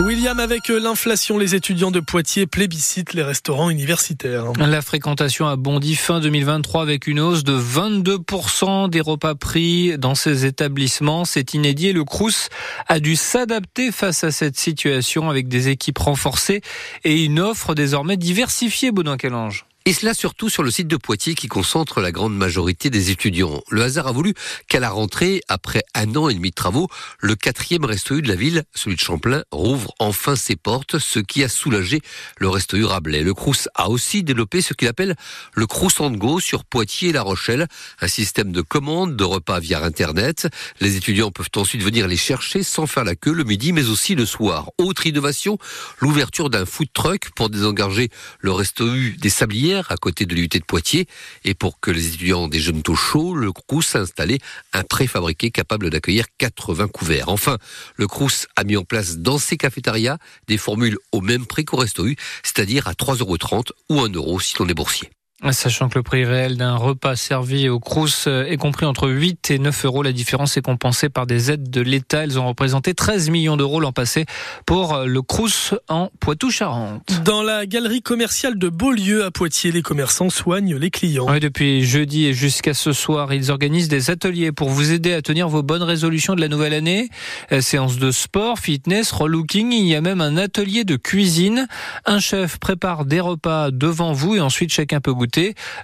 William, avec euh, l'inflation, les étudiants de Poitiers plébiscitent les restaurants universitaires. La fréquentation a bondi fin 2023 avec une hausse de 22% des repas pris dans ces établissements. C'est inédit et le Crous a dû s'adapter face à cette situation avec des équipes renforcées et une offre désormais diversifiée, Baudouin Calange. Et cela surtout sur le site de Poitiers qui concentre la grande majorité des étudiants. Le hasard a voulu qu'à la rentrée, après un an et demi de travaux, le quatrième resto de la ville, celui de Champlain, rouvre enfin ses portes, ce qui a soulagé le resto Rabelais. Le Crous a aussi développé ce qu'il appelle le Crous and Go sur Poitiers et La Rochelle, un système de commande de repas via Internet. Les étudiants peuvent ensuite venir les chercher sans faire la queue le midi, mais aussi le soir. Autre innovation, l'ouverture d'un food truck pour désengager le resto U des Sabliers à côté de l'UT de Poitiers. Et pour que les étudiants des jeunes taux chauds, le Crous a installé un préfabriqué capable d'accueillir 80 couverts. Enfin, le Crous a mis en place dans ses cafétérias des formules au même prix qu'au Resto U, c'est-à-dire à 3,30 euros ou 1 euro si l'on est boursier. Sachant que le prix réel d'un repas servi au Crous est compris entre 8 et 9 euros, la différence est compensée par des aides de l'État. Elles ont représenté 13 millions d'euros l'an passé pour le Crous en Poitou-Charentes. Dans la galerie commerciale de Beaulieu à Poitiers, les commerçants soignent les clients. Oui, depuis jeudi et jusqu'à ce soir, ils organisent des ateliers pour vous aider à tenir vos bonnes résolutions de la nouvelle année. Euh, séance de sport, fitness, relooking. Il y a même un atelier de cuisine. Un chef prépare des repas devant vous et ensuite chacun peut goûter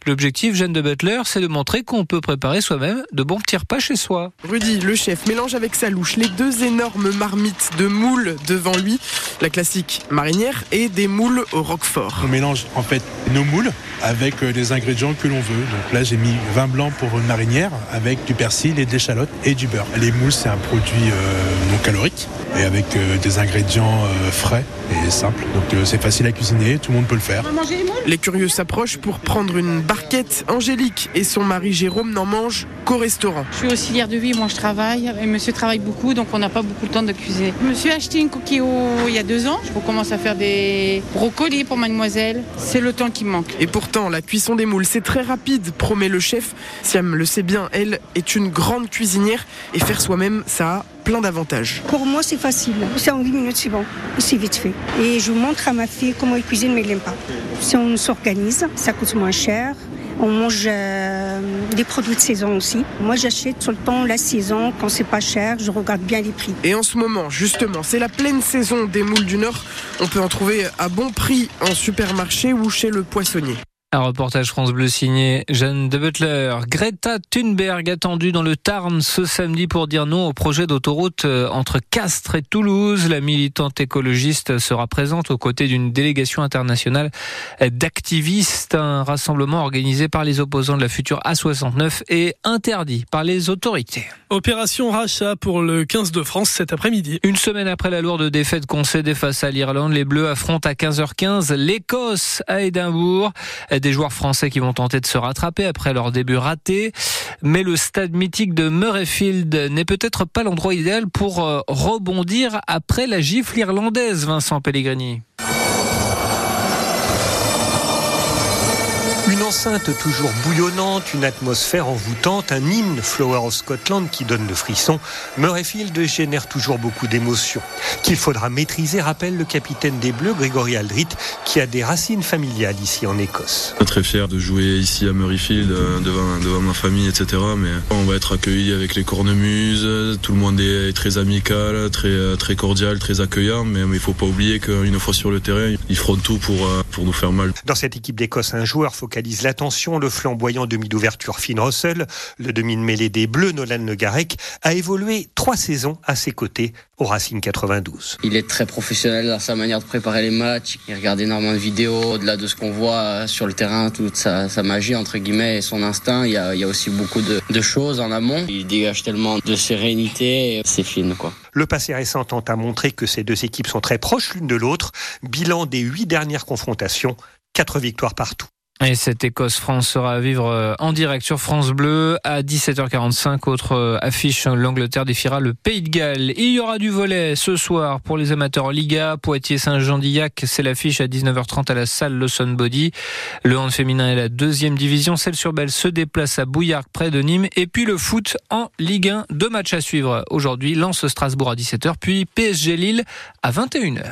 L'objectif, Jeanne de Butler, c'est de montrer qu'on peut préparer soi-même de bons petits repas chez soi. Rudy, le chef, mélange avec sa louche les deux énormes marmites de moules devant lui, la classique marinière et des moules au roquefort. On mélange en fait nos moules avec euh, des ingrédients que l'on veut. Donc là, j'ai mis vin blanc pour une marinière avec du persil et des échalotes et du beurre. Les moules, c'est un produit euh, non calorique et avec euh, des ingrédients frais et simples. Donc c'est facile à cuisiner, tout le monde peut le faire. Les curieux s'approchent pour prendre une barquette. Angélique et son mari Jérôme n'en mangent qu'au restaurant. Je suis auxiliaire de vie, moi je travaille et monsieur travaille beaucoup donc on n'a pas beaucoup de temps de cuisiner. Je me suis acheté une coquille il y a deux ans. Je commence à faire des brocolis pour mademoiselle. C'est le temps qui manque. Et pourtant, la cuisson des moules, c'est très rapide, promet le chef. Siam le sait bien, elle est une grande cuisinière et faire soi-même, ça a plein d'avantages. Pour moi, c'est facile. C'est en 8 minutes, c'est bon. C'est vite fait. Et je montre à ma fille comment elle cuisine, mais elle n'aime pas. Si on s'organise, ça coûte moins cher. On mange euh, des produits de saison aussi. Moi, j'achète tout le temps la saison. Quand c'est pas cher, je regarde bien les prix. Et en ce moment, justement, c'est la pleine saison des moules du Nord. On peut en trouver à bon prix en supermarché ou chez le poissonnier. Un reportage France Bleu signé Jeanne de Butler. Greta Thunberg attendue dans le Tarn ce samedi pour dire non au projet d'autoroute euh, entre Castres et Toulouse. La militante écologiste sera présente aux côtés d'une délégation internationale d'activistes. Un rassemblement organisé par les opposants de la future A69 et interdit par les autorités. Opération rachat pour le 15 de France cet après-midi. Une semaine après la lourde défaite concédée face à l'Irlande, les Bleus affrontent à 15h15 l'Écosse à Édimbourg des joueurs français qui vont tenter de se rattraper après leur début raté. Mais le stade mythique de Murrayfield n'est peut-être pas l'endroit idéal pour euh, rebondir après la gifle irlandaise, Vincent Pellegrini. Enceinte toujours bouillonnante, une atmosphère envoûtante, un hymne Flower of Scotland qui donne le frisson. Murrayfield génère toujours beaucoup d'émotions. Qu'il faudra maîtriser, rappelle le capitaine des Bleus, Grégory Aldrit, qui a des racines familiales ici en Écosse. Très fier de jouer ici à Murrayfield euh, devant, devant ma famille, etc. Mais on va être accueillis avec les cornemuses. Tout le monde est très amical, très, très cordial, très accueillant. Mais il ne faut pas oublier qu'une fois sur le terrain, ils feront tout pour, euh, pour nous faire mal. Dans cette équipe d'Écosse, un joueur focalisé l'attention, le flamboyant demi d'ouverture Finn Russell, le demi de mêlée des Bleus Nolan Le Garec, a évolué trois saisons à ses côtés au Racing 92. Il est très professionnel dans sa manière de préparer les matchs. Il regarde énormément de vidéos, au-delà de ce qu'on voit sur le terrain, toute sa, magie entre guillemets et son instinct. Il y a, il y a aussi beaucoup de, de, choses en amont. Il dégage tellement de sérénité, c'est fine quoi. Le passé récent tente à montrer que ces deux équipes sont très proches l'une de l'autre. Bilan des huit dernières confrontations, quatre victoires partout. Et cette Écosse-France sera à vivre euh, en direct sur France Bleu à 17h45. Autre euh, affiche, l'Angleterre défiera le Pays de Galles. Il y aura du volet ce soir pour les amateurs Liga. Poitiers-Saint-Jean-d'Illac, c'est l'affiche à 19h30 à la salle Lawson Body. Le hand féminin est la deuxième division. Celle sur Belle se déplace à Bouillargues près de Nîmes. Et puis le foot en Ligue 1. Deux matchs à suivre aujourd'hui. Lance Strasbourg à 17h, puis PSG Lille à 21h.